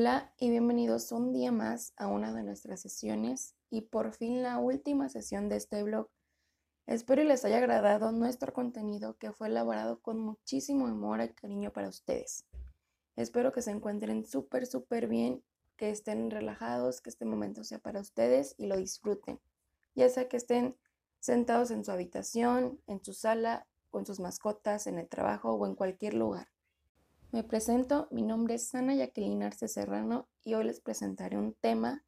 Hola y bienvenidos un día más a una de nuestras sesiones y por fin la última sesión de este blog. Espero les haya agradado nuestro contenido que fue elaborado con muchísimo amor y cariño para ustedes. Espero que se encuentren súper, súper bien, que estén relajados, que este momento sea para ustedes y lo disfruten. Ya sea que estén sentados en su habitación, en su sala, con sus mascotas, en el trabajo o en cualquier lugar. Me presento, mi nombre es Sana Jacqueline Arce Serrano y hoy les presentaré un tema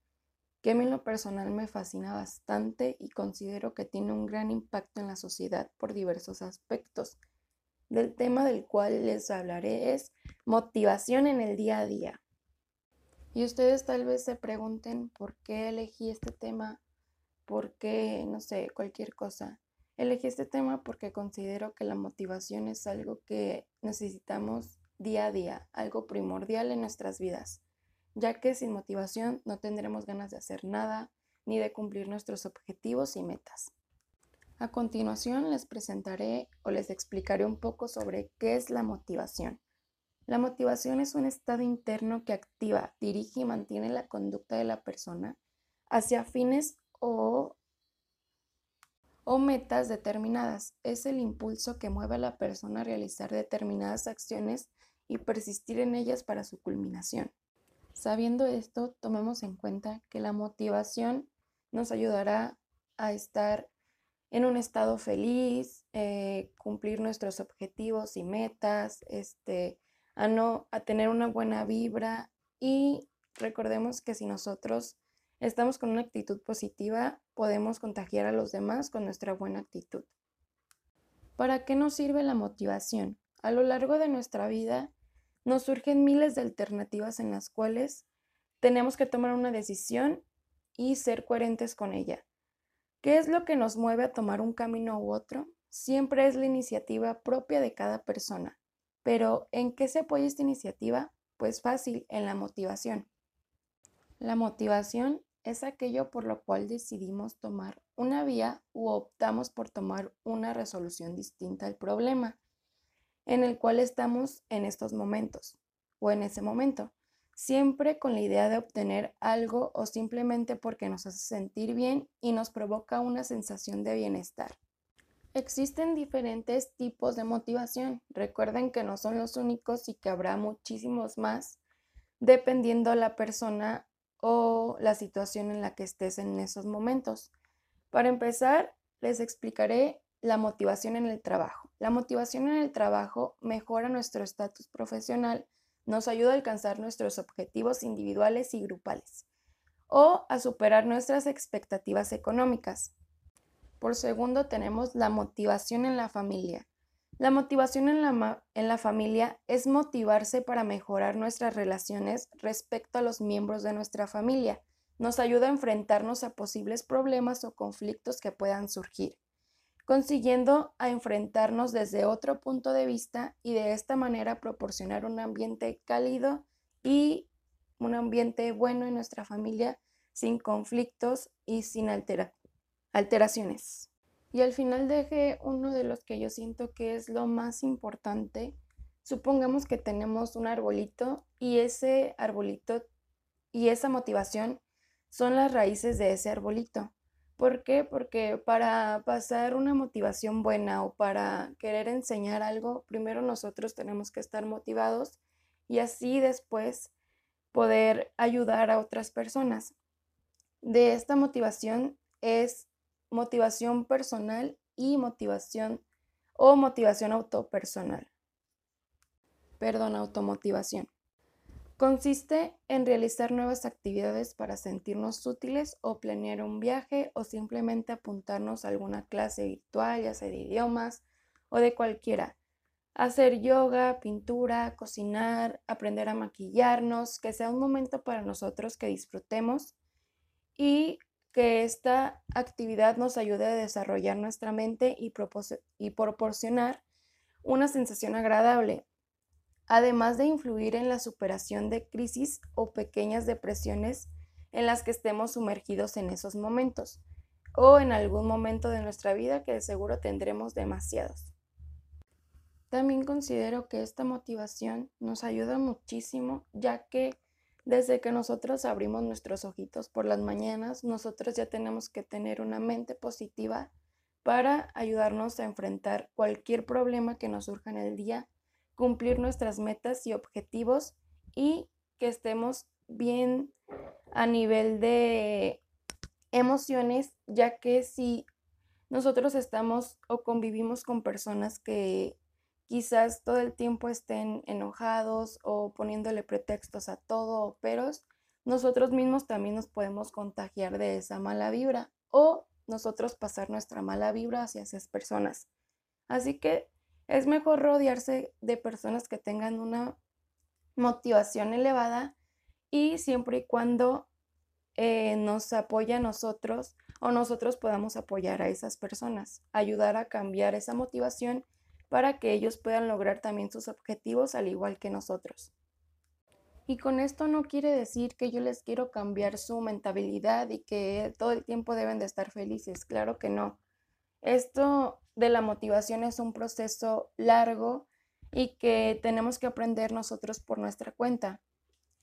que a mí en lo personal me fascina bastante y considero que tiene un gran impacto en la sociedad por diversos aspectos. Del tema del cual les hablaré es motivación en el día a día. Y ustedes tal vez se pregunten por qué elegí este tema, por qué, no sé, cualquier cosa. Elegí este tema porque considero que la motivación es algo que necesitamos día a día, algo primordial en nuestras vidas, ya que sin motivación no tendremos ganas de hacer nada ni de cumplir nuestros objetivos y metas. A continuación les presentaré o les explicaré un poco sobre qué es la motivación. La motivación es un estado interno que activa, dirige y mantiene la conducta de la persona hacia fines o, metas determinadas. Es el impulso que mueve a la persona a realizar determinadas acciones y persistir en ellas para su culminación. Sabiendo esto, tomemos en cuenta que la motivación nos ayudará a estar en un estado feliz, eh, cumplir nuestros objetivos y metas, este, a, no, a tener una buena vibra y recordemos que si nosotros estamos con una actitud positiva, podemos contagiar a los demás con nuestra buena actitud. ¿Para qué nos sirve la motivación? A lo largo de nuestra vida nos surgen miles de alternativas en las cuales tenemos que tomar una decisión y ser coherentes con ella. ¿Qué es lo que nos mueve a tomar un camino u otro? Siempre es la iniciativa propia de cada persona. Pero ¿en qué se apoya esta iniciativa? Pues fácil, en la motivación. La motivación es aquello por lo cual decidimos tomar una vía u optamos por tomar una resolución distinta al problema en el cual estamos en estos momentos o en ese momento, siempre con la idea de obtener algo o simplemente porque nos hace sentir bien y nos provoca una sensación de bienestar. Existen diferentes tipos de motivación. Recuerden que no son los únicos y que habrá muchísimos más dependiendo la persona o la situación en la que estés en esos momentos. Para empezar, les explicaré la motivación en el trabajo. La motivación en el trabajo mejora nuestro estatus profesional, nos ayuda a alcanzar nuestros objetivos individuales y grupales o a superar nuestras expectativas económicas. Por segundo, tenemos la motivación en la familia. La motivación en la, en la, familia es motivarse para mejorar nuestras relaciones respecto a los miembros de nuestra familia. Nos ayuda a enfrentarnos a posibles problemas o conflictos que puedan surgir consiguiendo a enfrentarnos desde otro punto de vista y de esta manera proporcionar un ambiente cálido y un ambiente bueno en nuestra familia sin conflictos y sin alteraciones. Y al final deje uno de los que yo siento que es lo más importante. Supongamos que tenemos un arbolito y ese arbolito y esa motivación son las raíces de ese arbolito. ¿Por qué? Porque para pasar una motivación buena o para querer enseñar algo, primero nosotros tenemos que estar motivados y así después poder ayudar a otras personas. De esta motivación es motivación personal y motivación o motivación autopersonal. Perdón, automotivación. Consiste en realizar nuevas actividades para sentirnos útiles o planear un viaje o simplemente apuntarnos a alguna clase virtual, ya sea de idiomas o de cualquiera. Hacer yoga, pintura, cocinar, aprender a maquillarnos, que sea un momento para nosotros que disfrutemos y que esta actividad nos ayude a desarrollar nuestra mente y, y proporcionar una sensación agradable, además de influir en la superación de crisis o pequeñas depresiones en las que estemos sumergidos en esos momentos o en algún momento de nuestra vida que de seguro tendremos demasiados. También considero que esta motivación nos ayuda muchísimo ya que Desde que nosotros abrimos nuestros ojitos por las mañanas, nosotros ya tenemos que tener una mente positiva para ayudarnos a enfrentar cualquier problema que nos surja en el día, cumplir nuestras metas y objetivos y que estemos bien a nivel de emociones, ya que si nosotros estamos o convivimos con personas que quizás todo el tiempo estén enojados o poniéndole pretextos a todo o peros, nosotros mismos también nos podemos contagiar de esa mala vibra o nosotros pasar nuestra mala vibra hacia esas personas. Así que es mejor rodearse de personas que tengan una motivación elevada y siempre y cuando eh, nos apoya a nosotros o nosotros podamos apoyar a esas personas, ayudar a cambiar esa motivación para que ellos puedan lograr también sus objetivos al igual que nosotros. Y con esto no quiere decir que yo les quiero cambiar su mentalidad y que todo el tiempo deben de estar felices, claro que no. Esto de la motivación es un proceso largo y que tenemos que aprender nosotros por nuestra cuenta.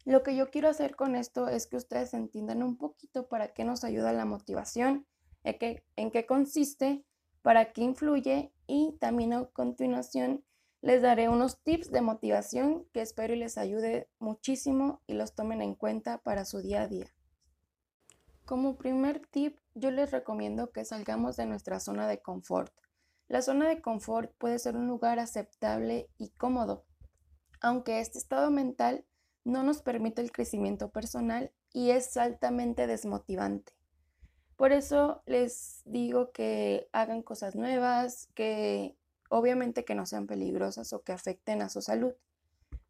Lo que yo quiero hacer con esto es que ustedes entiendan un poquito para qué nos ayuda la motivación, en qué, en qué consiste para qué influye y también a continuación les daré unos tips de motivación que espero y les ayude muchísimo y los tomen en cuenta para su día a día. Como primer tip, yo les recomiendo que salgamos de nuestra zona de confort. La zona de confort puede ser un lugar aceptable y cómodo, aunque este estado mental no nos permite el crecimiento personal y es altamente desmotivante. Por eso les digo que hagan cosas nuevas, que obviamente que no sean peligrosas o que afecten a su salud,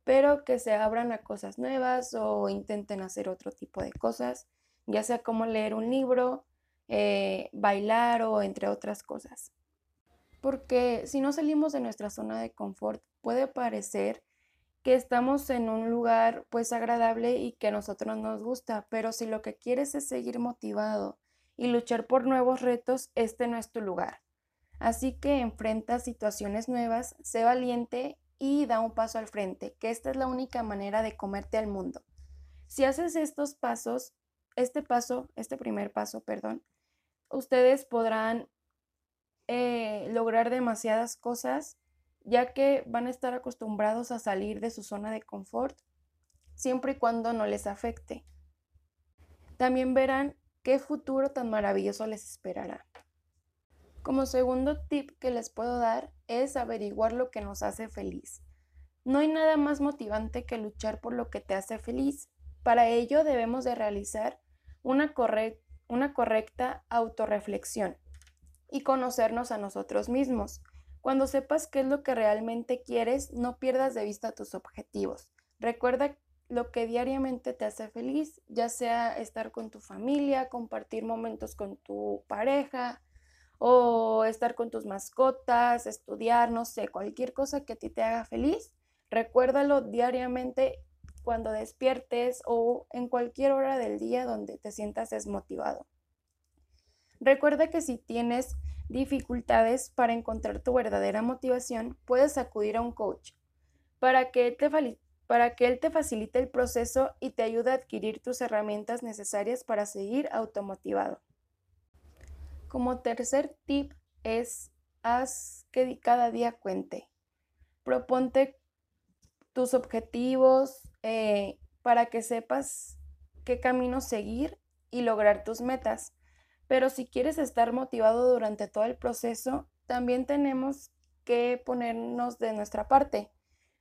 pero que se abran a cosas nuevas o intenten hacer otro tipo de cosas, ya sea como leer un libro, eh, bailar o entre otras cosas. Porque si no salimos de nuestra zona de confort, puede parecer que estamos en un lugar pues agradable y que a nosotros nos gusta, pero si lo que quieres es seguir motivado, y luchar por nuevos retos, este no es tu lugar. Así que enfrenta situaciones nuevas, sé valiente y da un paso al frente, que esta es la única manera de comerte al mundo. Si haces estos pasos, este paso, este primer paso, perdón, ustedes podrán eh, lograr demasiadas cosas, ya que van a estar acostumbrados a salir de su zona de confort, siempre y cuando no les afecte. También verán qué futuro tan maravilloso les esperará. Como segundo tip que les puedo dar es averiguar lo que nos hace feliz. No hay nada más motivante que luchar por lo que te hace feliz. Para ello debemos de realizar una, una correcta autorreflexión y conocernos a nosotros mismos. Cuando sepas qué es lo que realmente quieres, no pierdas de vista tus objetivos. Recuerda lo que diariamente te hace feliz, ya sea estar con tu familia, compartir momentos con tu pareja o estar con tus mascotas, estudiar, no sé, cualquier cosa que a ti te haga feliz, recuérdalo diariamente cuando despiertes o en cualquier hora del día donde te sientas desmotivado. Recuerda que si tienes dificultades para encontrar tu verdadera motivación, puedes acudir a un coach para que te, para que Él te facilite el proceso y te ayude a adquirir tus herramientas necesarias para seguir automotivado. Como tercer tip es haz que cada día cuente. Proponte tus objetivos eh, para que sepas qué camino seguir y lograr tus metas. Pero si quieres estar motivado durante todo el proceso, también tenemos que ponernos de nuestra parte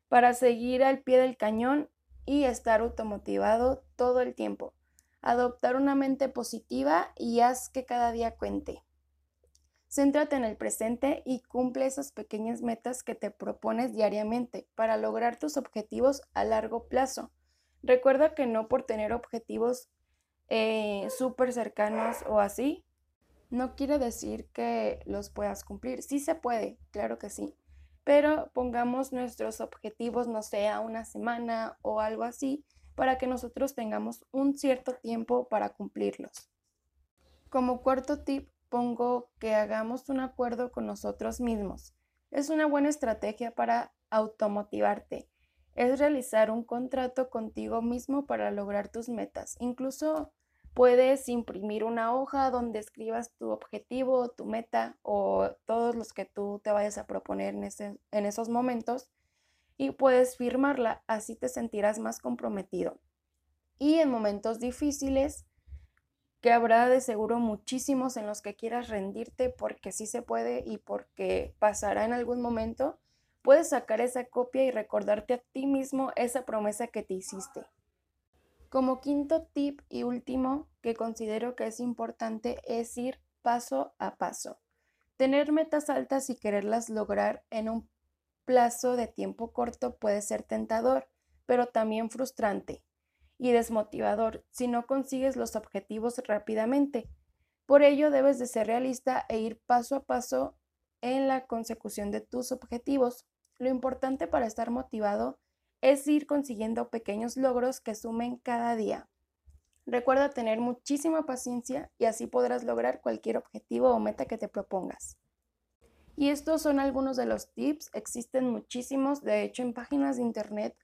para seguir al pie del cañón y estar automotivado todo el tiempo. Adoptar una mente positiva y haz que cada día cuente. Céntrate en el presente y cumple esas pequeñas metas que te propones diariamente para lograr tus objetivos a largo plazo. Recuerda que no por tener objetivos eh, súper cercanos o así, no quiere decir que los puedas cumplir. Sí se puede, claro que sí, pero pongamos nuestros objetivos, no sé, a una semana o algo así, para que nosotros tengamos un cierto tiempo para cumplirlos. Como cuarto tip, pongo que hagamos un acuerdo con nosotros mismos. Es una buena estrategia para automotivarte. Es realizar un contrato contigo mismo para lograr tus metas. Incluso puedes imprimir una hoja donde escribas tu objetivo, tu meta o todos los que tú te vayas a proponer en, esos momentos y puedes firmarla, así te sentirás más comprometido. Y en momentos difíciles, que habrá de seguro muchísimos en los que quieras rendirte porque sí se puede y porque pasará en algún momento, puedes sacar esa copia y recordarte a ti mismo esa promesa que te hiciste. Como quinto tip y último que considero que es importante es ir paso a paso. Tener metas altas y quererlas lograr en un plazo de tiempo corto puede ser tentador, pero también frustrante y desmotivador si no consigues los objetivos rápidamente. Por ello debes de ser realista e ir paso a paso en la consecución de tus objetivos. Lo importante para estar motivado es ir consiguiendo pequeños logros que sumen cada día. Recuerda tener muchísima paciencia y así podrás lograr cualquier objetivo o meta que te propongas. Y estos son algunos de los tips, existen muchísimos, de hecho en páginas de internet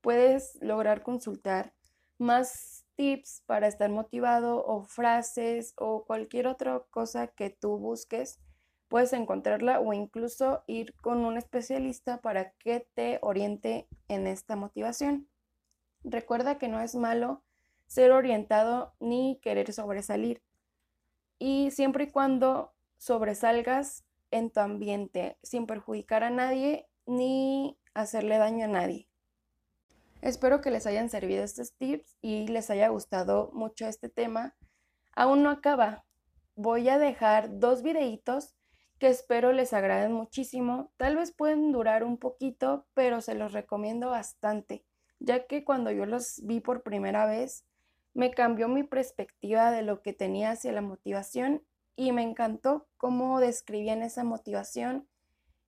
puedes lograr consultar más tips para estar motivado o frases o cualquier otra cosa que tú busques, puedes encontrarla o incluso ir con un especialista para que te oriente en esta motivación. Recuerda que no es malo ser orientado ni querer sobresalir. Y siempre y cuando sobresalgas en tu ambiente sin perjudicar a nadie ni hacerle daño a nadie. Espero que les hayan servido estos tips y les haya gustado mucho este tema. Aún no acaba. Voy a dejar dos videitos que espero les agraden muchísimo. Tal vez pueden durar un poquito, pero se los recomiendo bastante, ya que cuando yo los vi por primera vez, me cambió mi perspectiva de lo que tenía hacia la motivación y me encantó cómo describían esa motivación,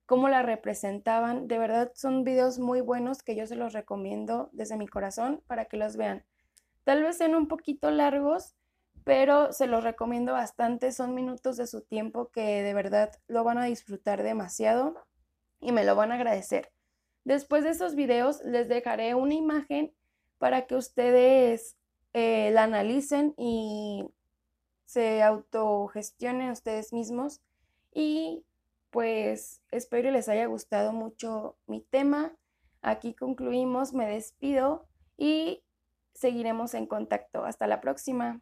cómo la representaban. De verdad son videos muy buenos que yo se los recomiendo desde mi corazón para que los vean. Tal vez sean un poquito largos, pero se los recomiendo bastante. Son minutos de su tiempo que de verdad lo van a disfrutar demasiado y me lo van a agradecer. Después de esos videos les dejaré una imagen para que ustedes eh, la analicen y se autogestionen ustedes mismos y pues espero les haya gustado mucho mi tema. Aquí concluimos, me despido y seguiremos en contacto. Hasta la próxima.